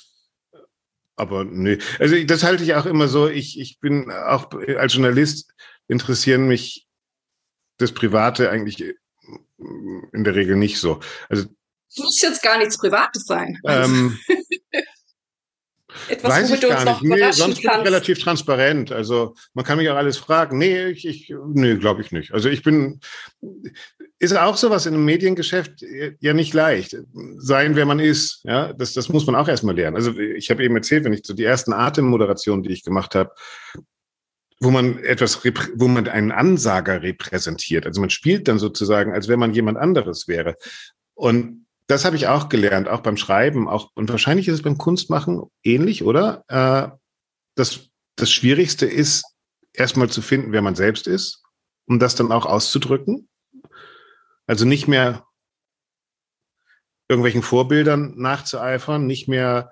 S2: aber nee. Also das halte ich auch immer so. Ich, ich bin auch als Journalist interessieren mich das Private eigentlich in der Regel nicht so. Also
S3: es muss jetzt gar nichts Privates sein.
S2: Ähm, Etwas, Weiß ich gar nicht. Nee, sonst bin ich relativ transparent. Also man kann mich auch alles fragen. Nee, ich, ich nee, glaube ich nicht. Also ich bin, ist auch sowas in einem Mediengeschäft ja nicht leicht. Sein, wer man ist. Ja, das, das muss man auch erstmal lernen. Also ich habe eben erzählt, wenn ich so die ersten Atemmoderationen, die ich gemacht habe, wo man etwas, wo man einen Ansager repräsentiert. Also man spielt dann sozusagen, als wenn man jemand anderes wäre. Und das habe ich auch gelernt, auch beim Schreiben, auch und wahrscheinlich ist es beim Kunstmachen ähnlich, oder? Äh, das das Schwierigste ist, erstmal zu finden, wer man selbst ist, um das dann auch auszudrücken. Also nicht mehr irgendwelchen Vorbildern nachzueifern, nicht mehr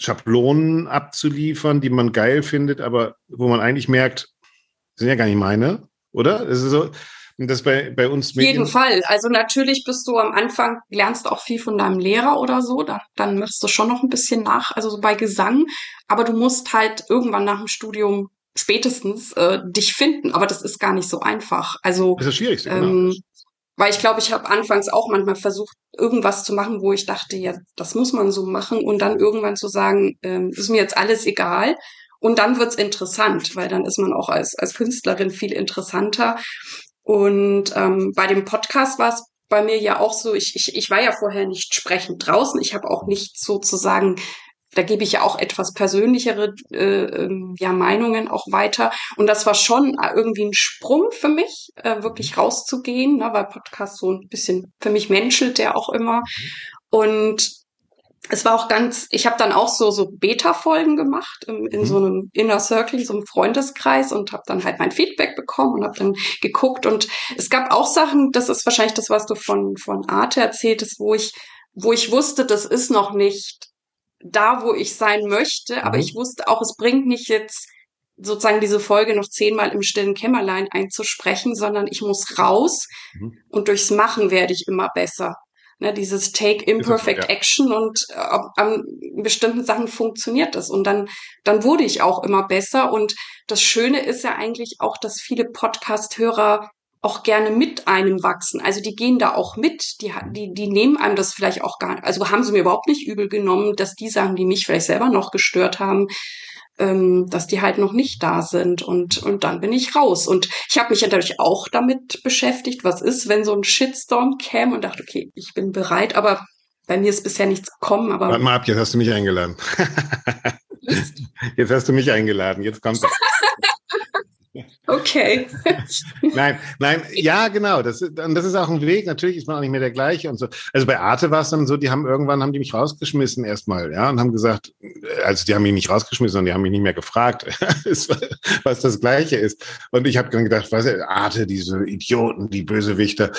S2: Schablonen abzuliefern, die man geil findet, aber wo man eigentlich merkt, sind ja gar nicht meine, oder? Das ist so, das bei, bei uns
S3: Auf jeden Fall. Also natürlich bist du am Anfang, lernst auch viel von deinem Lehrer oder so, dann, dann machst du schon noch ein bisschen nach, also so bei Gesang, aber du musst halt irgendwann nach dem Studium spätestens äh, dich finden, aber das ist gar nicht so einfach. Also
S2: das ist das Schwierigste, genau.
S3: ähm, weil ich glaube, ich habe anfangs auch manchmal versucht, irgendwas zu machen, wo ich dachte, ja, das muss man so machen und dann irgendwann zu sagen, ähm, ist mir jetzt alles egal. Und dann wird's interessant, weil dann ist man auch als, als Künstlerin viel interessanter. Und ähm, bei dem Podcast war es bei mir ja auch so, ich, ich, ich war ja vorher nicht sprechend draußen. Ich habe auch nicht sozusagen da gebe ich ja auch etwas persönlichere äh, ähm, ja, Meinungen auch weiter. Und das war schon irgendwie ein Sprung für mich, äh, wirklich rauszugehen, ne, weil Podcast so ein bisschen für mich menschelt der auch immer. Und es war auch ganz, ich habe dann auch so so Beta-Folgen gemacht in, in mhm. so einem Inner Circle, so einem Freundeskreis und habe dann halt mein Feedback bekommen und habe dann geguckt und es gab auch Sachen, das ist wahrscheinlich das, was du von von Arte erzähltest, wo ich wo ich wusste, das ist noch nicht da, wo ich sein möchte, mhm. aber ich wusste auch, es bringt nicht jetzt sozusagen diese Folge noch zehnmal im stillen Kämmerlein einzusprechen, sondern ich muss raus mhm. und durchs Machen werde ich immer besser. Ne, dieses Take Imperfect ja. Action und äh, an bestimmten Sachen funktioniert das. Und dann, dann wurde ich auch immer besser. Und das Schöne ist ja eigentlich auch, dass viele Podcast-Hörer auch gerne mit einem wachsen. Also die gehen da auch mit, die, die, die nehmen einem das vielleicht auch gar nicht, also haben sie mir überhaupt nicht übel genommen, dass die Sachen, die mich vielleicht selber noch gestört haben, ähm, dass die halt noch nicht da sind und, und dann bin ich raus. Und ich habe mich natürlich auch damit beschäftigt, was ist, wenn so ein Shitstorm käme und dachte, okay, ich bin bereit, aber bei mir ist bisher nichts gekommen. Aber
S2: Warte mal ab, jetzt hast du mich eingeladen. jetzt hast du mich eingeladen, jetzt kommt das.
S3: Okay.
S2: nein, nein, ja, genau. Das, und das ist auch ein Weg. Natürlich ist man auch nicht mehr der gleiche und so. Also bei Arte war es dann so, die haben irgendwann haben die mich rausgeschmissen erstmal, ja, und haben gesagt, also die haben mich nicht rausgeschmissen, sondern die haben mich nicht mehr gefragt, was das Gleiche ist. Und ich habe dann gedacht, was Arte, diese Idioten, die Bösewichter.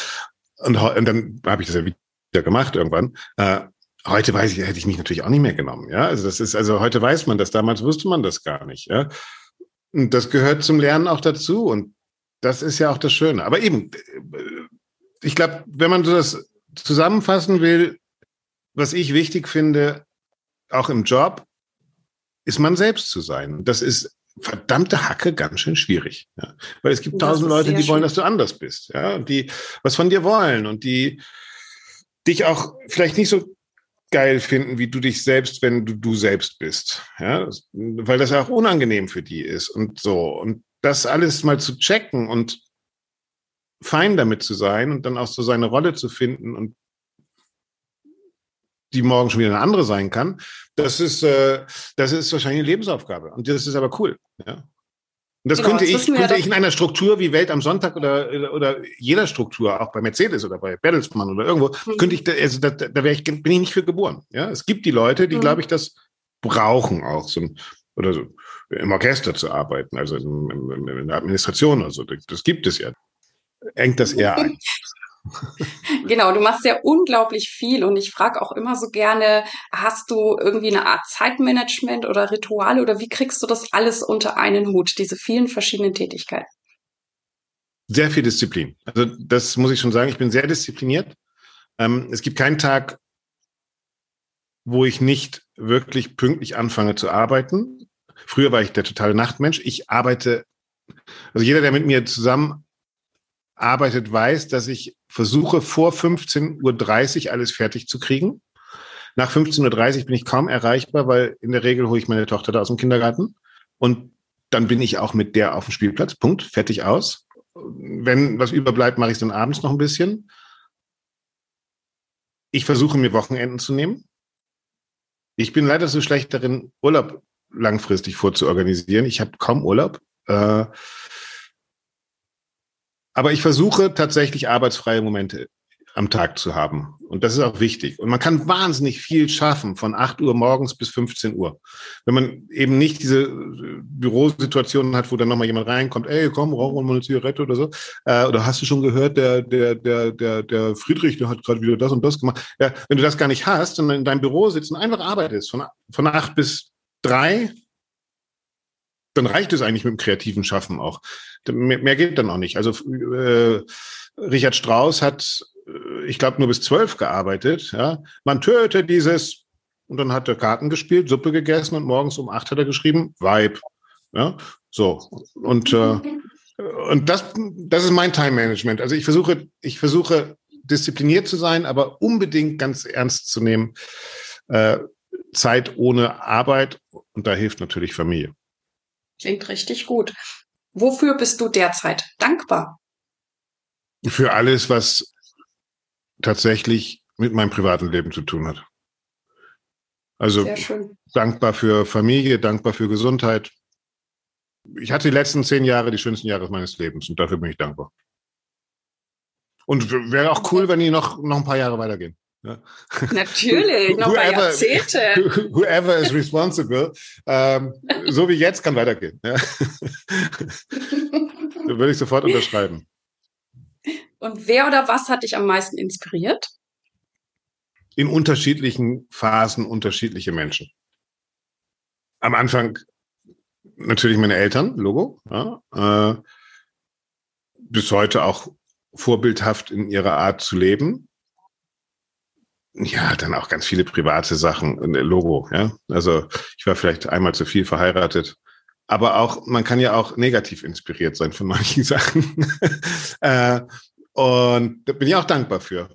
S2: Und, und dann habe ich das ja wieder gemacht irgendwann. Äh, heute weiß ich, hätte ich mich natürlich auch nicht mehr genommen, ja. Also das ist, also heute weiß man das, damals wusste man das gar nicht, ja. Und das gehört zum Lernen auch dazu. Und das ist ja auch das Schöne. Aber eben, ich glaube, wenn man so das zusammenfassen will, was ich wichtig finde, auch im Job, ist man selbst zu sein. das ist verdammte Hacke ganz schön schwierig. Ja? Weil es gibt tausend Leute, die wollen, dass du anders bist, ja, und die was von dir wollen und die dich auch vielleicht nicht so geil finden, wie du dich selbst, wenn du du selbst bist. Ja, weil das ja auch unangenehm für die ist und so. Und das alles mal zu checken und fein damit zu sein und dann auch so seine Rolle zu finden und die morgen schon wieder eine andere sein kann, das ist, äh, das ist wahrscheinlich eine Lebensaufgabe. Und das ist aber cool. Ja. Und das genau, könnte das ich, könnte ich in einer Struktur wie Welt am Sonntag oder, oder jeder Struktur, auch bei Mercedes oder bei Bertelsmann oder irgendwo, mhm. könnte ich, da, also da, da wäre ich, bin ich nicht für geboren. Ja, es gibt die Leute, die, mhm. glaube ich, das brauchen auch so oder so im Orchester zu arbeiten, also in, in, in der Administration oder so. Das gibt es ja. Engt das eher ein.
S3: genau, du machst ja unglaublich viel und ich frage auch immer so gerne, hast du irgendwie eine Art Zeitmanagement oder Rituale oder wie kriegst du das alles unter einen Hut, diese vielen verschiedenen Tätigkeiten?
S2: Sehr viel Disziplin. Also das muss ich schon sagen, ich bin sehr diszipliniert. Ähm, es gibt keinen Tag, wo ich nicht wirklich pünktlich anfange zu arbeiten. Früher war ich der totale Nachtmensch. Ich arbeite, also jeder, der mit mir zusammen arbeitet, weiß, dass ich versuche, vor 15.30 Uhr alles fertig zu kriegen. Nach 15.30 Uhr bin ich kaum erreichbar, weil in der Regel hole ich meine Tochter da aus dem Kindergarten. Und dann bin ich auch mit der auf dem Spielplatz. Punkt. Fertig aus. Wenn was überbleibt, mache ich es dann abends noch ein bisschen. Ich versuche mir Wochenenden zu nehmen. Ich bin leider so schlecht darin, Urlaub langfristig vorzuorganisieren. Ich habe kaum Urlaub. Äh, aber ich versuche tatsächlich arbeitsfreie Momente am Tag zu haben. Und das ist auch wichtig. Und man kann wahnsinnig viel schaffen von 8 Uhr morgens bis 15 Uhr. Wenn man eben nicht diese äh, Bürosituationen hat, wo dann nochmal jemand reinkommt, ey, komm, rauch mal eine Zigarette oder so. Äh, oder hast du schon gehört, der, der, der, der, der Friedrich, der hat gerade wieder das und das gemacht. Ja, wenn du das gar nicht hast und in deinem Büro sitzt und einfach arbeitest von, von 8 bis 3, dann reicht es eigentlich mit dem kreativen Schaffen auch. Mehr, mehr geht dann auch nicht. Also äh, Richard Strauss hat ich glaube, nur bis zwölf gearbeitet. Ja. Man töte dieses. Und dann hat er Karten gespielt, Suppe gegessen und morgens um acht hat er geschrieben, Vibe. Ja, so. Und, äh, und das, das ist mein Time Management. Also ich versuche, ich versuche diszipliniert zu sein, aber unbedingt ganz ernst zu nehmen. Äh, Zeit ohne Arbeit und da hilft natürlich Familie.
S3: Klingt richtig gut. Wofür bist du derzeit dankbar?
S2: Für alles, was tatsächlich mit meinem privaten Leben zu tun hat. Also dankbar für Familie, dankbar für Gesundheit. Ich hatte die letzten zehn Jahre die schönsten Jahre meines Lebens und dafür bin ich dankbar. Und wäre auch cool, wenn die noch, noch ein paar Jahre weitergehen. Ja.
S3: Natürlich, noch paar Jahrzehnte.
S2: Whoever is responsible, ähm, so wie jetzt kann weitergehen. Ja. Würde ich sofort unterschreiben.
S3: Und wer oder was hat dich am meisten inspiriert?
S2: In unterschiedlichen Phasen unterschiedliche Menschen. Am Anfang natürlich meine Eltern, Logo. Ja, äh, bis heute auch vorbildhaft in ihrer Art zu leben. Ja, dann auch ganz viele private Sachen, äh, Logo, ja. Also ich war vielleicht einmal zu viel verheiratet. Aber auch, man kann ja auch negativ inspiriert sein von manchen Sachen. äh, und da bin ich auch dankbar für.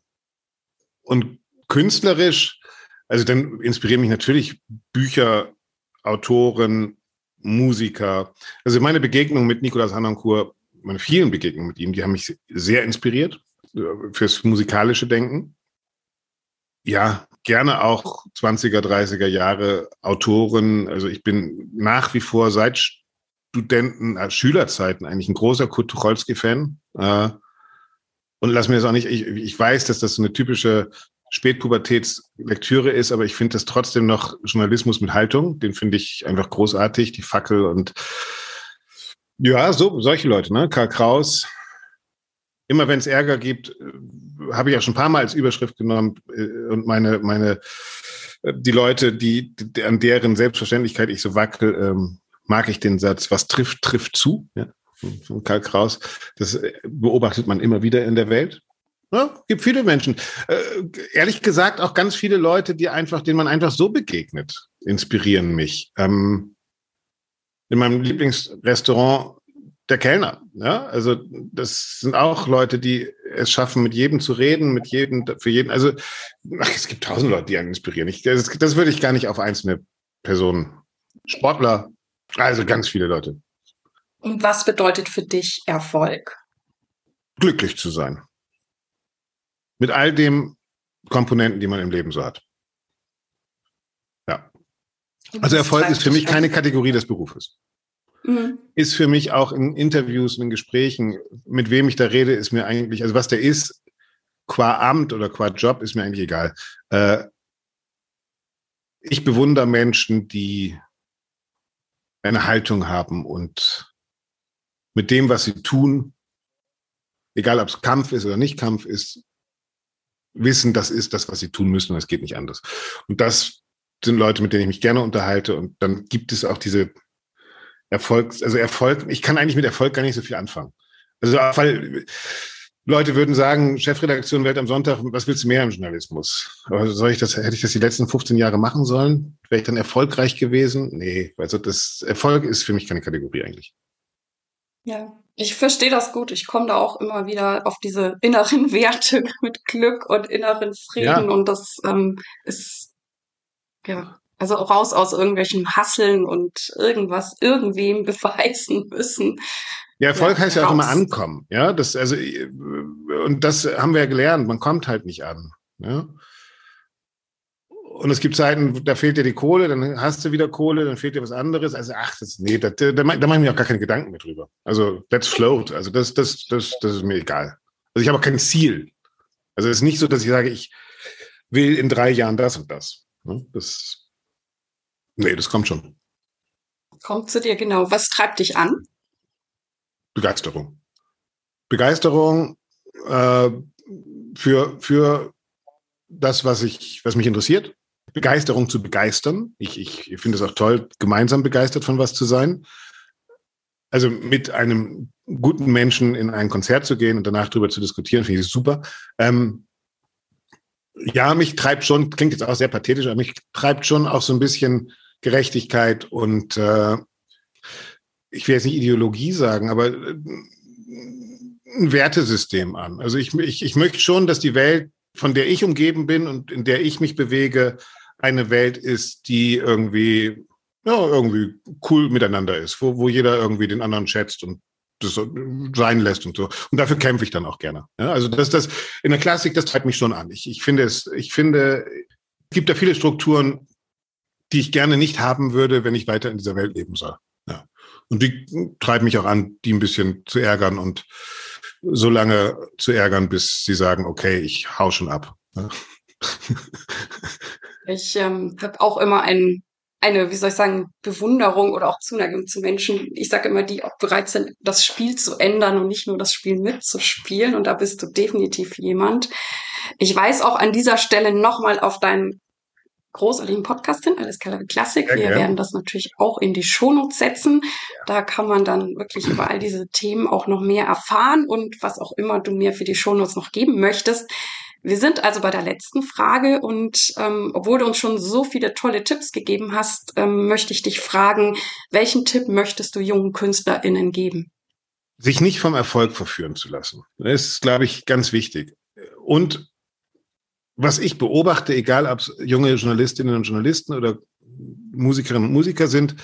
S2: Und künstlerisch, also dann inspirieren mich natürlich Bücher, Autoren, Musiker. Also meine Begegnung mit Nicolas Hanancourt, meine vielen Begegnungen mit ihm, die haben mich sehr inspiriert äh, fürs musikalische Denken. Ja, gerne auch 20er, 30er Jahre Autoren. Also ich bin nach wie vor seit Studenten, äh, Schülerzeiten eigentlich ein großer Kurt Tucholsky-Fan. Äh, und lass mir das auch nicht, ich, ich weiß, dass das so eine typische Spätpubertätslektüre ist, aber ich finde das trotzdem noch Journalismus mit Haltung. Den finde ich einfach großartig, die Fackel und ja, so, solche Leute, ne? Karl Kraus. Immer wenn es Ärger gibt, äh, habe ich auch schon ein paar Mal als Überschrift genommen äh, und meine, meine, äh, die Leute, die, die an deren Selbstverständlichkeit ich so wackel, ähm, mag ich den Satz, was trifft, trifft zu. Ja? von Karl Kraus. Das äh, beobachtet man immer wieder in der Welt. Ja, gibt viele Menschen. Äh, ehrlich gesagt, auch ganz viele Leute, die einfach, denen man einfach so begegnet, inspirieren mich. Ähm, in meinem Lieblingsrestaurant der Kellner. Ja, also das sind auch Leute, die es schaffen, mit jedem zu reden, mit jedem, für jeden. Also ach, es gibt tausend Leute, die einen inspirieren. Ich, das, das würde ich gar nicht auf einzelne Personen. Sportler, also ganz viele Leute.
S3: Und was bedeutet für dich Erfolg?
S2: Glücklich zu sein. Mit all den Komponenten, die man im Leben so hat. Ja. Also Erfolg ist für mich keine Kategorie des Berufes. Mhm. Ist für mich auch in Interviews und in Gesprächen, mit wem ich da rede, ist mir eigentlich, also was der ist, qua Amt oder qua Job, ist mir eigentlich egal. Äh, ich bewundere Menschen, die eine Haltung haben und mit dem, was sie tun, egal ob es Kampf ist oder nicht Kampf ist, wissen, das ist das, was sie tun müssen und es geht nicht anders. Und das sind Leute, mit denen ich mich gerne unterhalte und dann gibt es auch diese Erfolgs, also Erfolg, ich kann eigentlich mit Erfolg gar nicht so viel anfangen. Also, weil Leute würden sagen, Chefredaktion Welt am Sonntag, was willst du mehr im Journalismus? Aber soll ich das, hätte ich das die letzten 15 Jahre machen sollen? Wäre ich dann erfolgreich gewesen? Nee, also das Erfolg ist für mich keine Kategorie eigentlich.
S3: Ja, ich verstehe das gut. Ich komme da auch immer wieder auf diese inneren Werte mit Glück und inneren Frieden. Ja. Und das ähm, ist, ja, also raus aus irgendwelchen Hasseln und irgendwas irgendwem beweisen müssen.
S2: Ja, Erfolg ja, heißt ja auch immer ankommen. Ja, das, also, und das haben wir ja gelernt. Man kommt halt nicht an. Ja? Und es gibt Zeiten, da fehlt dir die Kohle, dann hast du wieder Kohle, dann fehlt dir was anderes. Also, ach, das, nee, da, da, da mache ich mir auch gar keine Gedanken mehr drüber. Also, let's float. Also, das, das, das, das ist mir egal. Also, ich habe auch kein Ziel. Also es ist nicht so, dass ich sage, ich will in drei Jahren das und das. Ne? Das, nee, das kommt schon.
S3: Kommt zu dir genau. Was treibt dich an?
S2: Begeisterung. Begeisterung äh, für, für das, was ich, was mich interessiert. Begeisterung zu begeistern. Ich, ich finde es auch toll, gemeinsam begeistert von was zu sein. Also mit einem guten Menschen in ein Konzert zu gehen und danach darüber zu diskutieren, finde ich super. Ähm, ja, mich treibt schon, klingt jetzt auch sehr pathetisch, aber mich treibt schon auch so ein bisschen Gerechtigkeit und äh, ich will jetzt nicht Ideologie sagen, aber äh, ein Wertesystem an. Also ich, ich, ich möchte schon, dass die Welt, von der ich umgeben bin und in der ich mich bewege, eine Welt ist, die irgendwie, ja, irgendwie cool miteinander ist, wo, wo jeder irgendwie den anderen schätzt und das sein lässt und so. Und dafür kämpfe ich dann auch gerne. Ja, also das, das in der Klassik, das treibt mich schon an. Ich, ich finde es, ich finde, es gibt da viele Strukturen, die ich gerne nicht haben würde, wenn ich weiter in dieser Welt leben soll. Ja. Und die treiben mich auch an, die ein bisschen zu ärgern und so lange zu ärgern, bis sie sagen, okay, ich hau schon ab.
S3: Ich ähm, habe auch immer ein, eine, wie soll ich sagen, Bewunderung oder auch Zuneigung zu Menschen. Ich sage immer, die auch bereit sind, das Spiel zu ändern und nicht nur das Spiel mitzuspielen. Und da bist du definitiv jemand. Ich weiß auch an dieser Stelle nochmal auf deinen großartigen Podcast hin, alles Kalori Klassik. Wir ja. werden das natürlich auch in die Shownotes setzen. Da kann man dann wirklich über all diese Themen auch noch mehr erfahren und was auch immer du mir für die Shownotes noch geben möchtest. Wir sind also bei der letzten Frage und ähm, obwohl du uns schon so viele tolle Tipps gegeben hast, ähm, möchte ich dich fragen, welchen Tipp möchtest du jungen KünstlerInnen geben?
S2: Sich nicht vom Erfolg verführen zu lassen. Das ist, glaube ich, ganz wichtig. Und was ich beobachte, egal ob es junge Journalistinnen und Journalisten oder Musikerinnen und Musiker sind,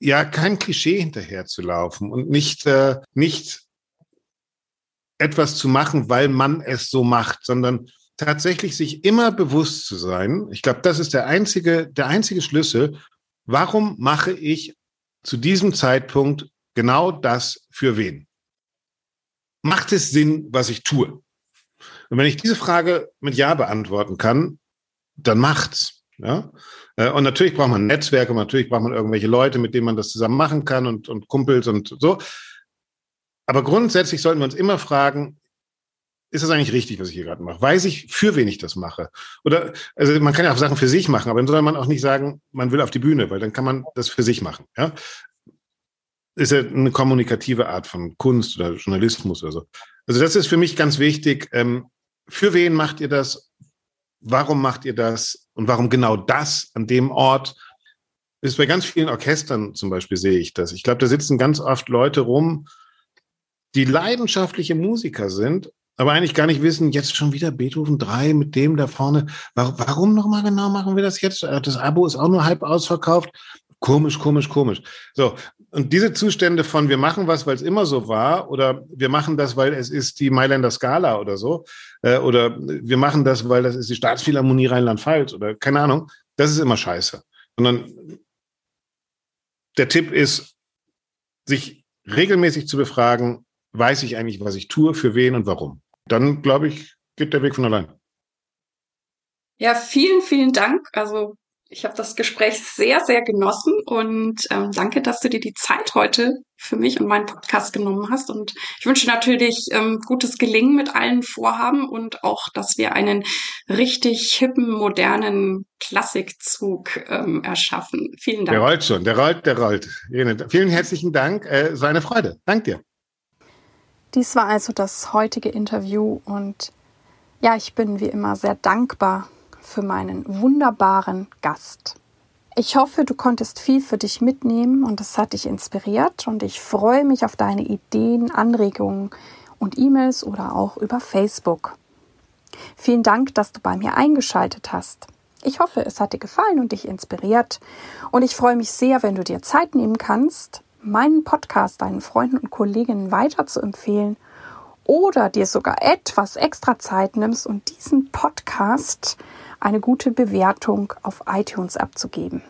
S2: ja, kein Klischee hinterher zu laufen und nicht, äh, nicht etwas zu machen, weil man es so macht, sondern tatsächlich sich immer bewusst zu sein. Ich glaube, das ist der einzige, der einzige Schlüssel. Warum mache ich zu diesem Zeitpunkt genau das für wen? Macht es Sinn, was ich tue? Und wenn ich diese Frage mit Ja beantworten kann, dann macht's. Ja? Äh, und natürlich braucht man Netzwerke, natürlich braucht man irgendwelche Leute, mit denen man das zusammen machen kann und, und Kumpels und so. Aber grundsätzlich sollten wir uns immer fragen, ist das eigentlich richtig, was ich hier gerade mache? Weiß ich, für wen ich das mache? Oder, also man kann ja auch Sachen für sich machen, aber dann soll man auch nicht sagen, man will auf die Bühne, weil dann kann man das für sich machen. Ja? Ist ja eine kommunikative Art von Kunst oder Journalismus oder so. Also das ist für mich ganz wichtig. Ähm, für wen macht ihr das? Warum macht ihr das? Und warum genau das an dem Ort? Ist bei ganz vielen Orchestern zum Beispiel sehe ich das. Ich glaube, da sitzen ganz oft Leute rum, die leidenschaftliche Musiker sind, aber eigentlich gar nicht wissen, jetzt schon wieder Beethoven 3 mit dem da vorne. Warum, warum nochmal genau machen wir das jetzt? Das Abo ist auch nur halb ausverkauft. Komisch, komisch, komisch. So. Und diese Zustände von wir machen was, weil es immer so war, oder wir machen das, weil es ist die Mailänder Skala oder so, äh, oder wir machen das, weil das ist die Staatsphilharmonie Rheinland-Pfalz oder keine Ahnung, das ist immer scheiße. Sondern der Tipp ist, sich regelmäßig zu befragen, weiß ich eigentlich, was ich tue, für wen und warum. Dann, glaube ich, geht der Weg von allein.
S3: Ja, vielen, vielen Dank. Also ich habe das Gespräch sehr, sehr genossen und ähm, danke, dass du dir die Zeit heute für mich und meinen Podcast genommen hast. Und ich wünsche natürlich ähm, gutes Gelingen mit allen Vorhaben und auch, dass wir einen richtig hippen, modernen Klassikzug ähm, erschaffen. Vielen Dank.
S2: Der rollt schon, der rollt, der rollt. Vielen herzlichen Dank. Äh, es war eine Freude. Dank dir.
S1: Dies war also das heutige Interview und ja, ich bin wie immer sehr dankbar für meinen wunderbaren Gast. Ich hoffe, du konntest viel für dich mitnehmen und es hat dich inspiriert und ich freue mich auf deine Ideen, Anregungen und E-Mails oder auch über Facebook. Vielen Dank, dass du bei mir eingeschaltet hast. Ich hoffe, es hat dir gefallen und dich inspiriert und ich freue mich sehr, wenn du dir Zeit nehmen kannst, meinen Podcast deinen Freunden und Kolleginnen weiter zu empfehlen oder dir sogar etwas extra Zeit nimmst und diesen Podcast eine gute Bewertung auf iTunes abzugeben.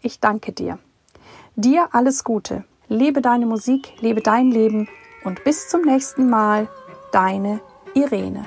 S1: Ich danke dir. Dir alles Gute. Lebe deine Musik, lebe dein Leben und bis zum nächsten Mal, deine Irene.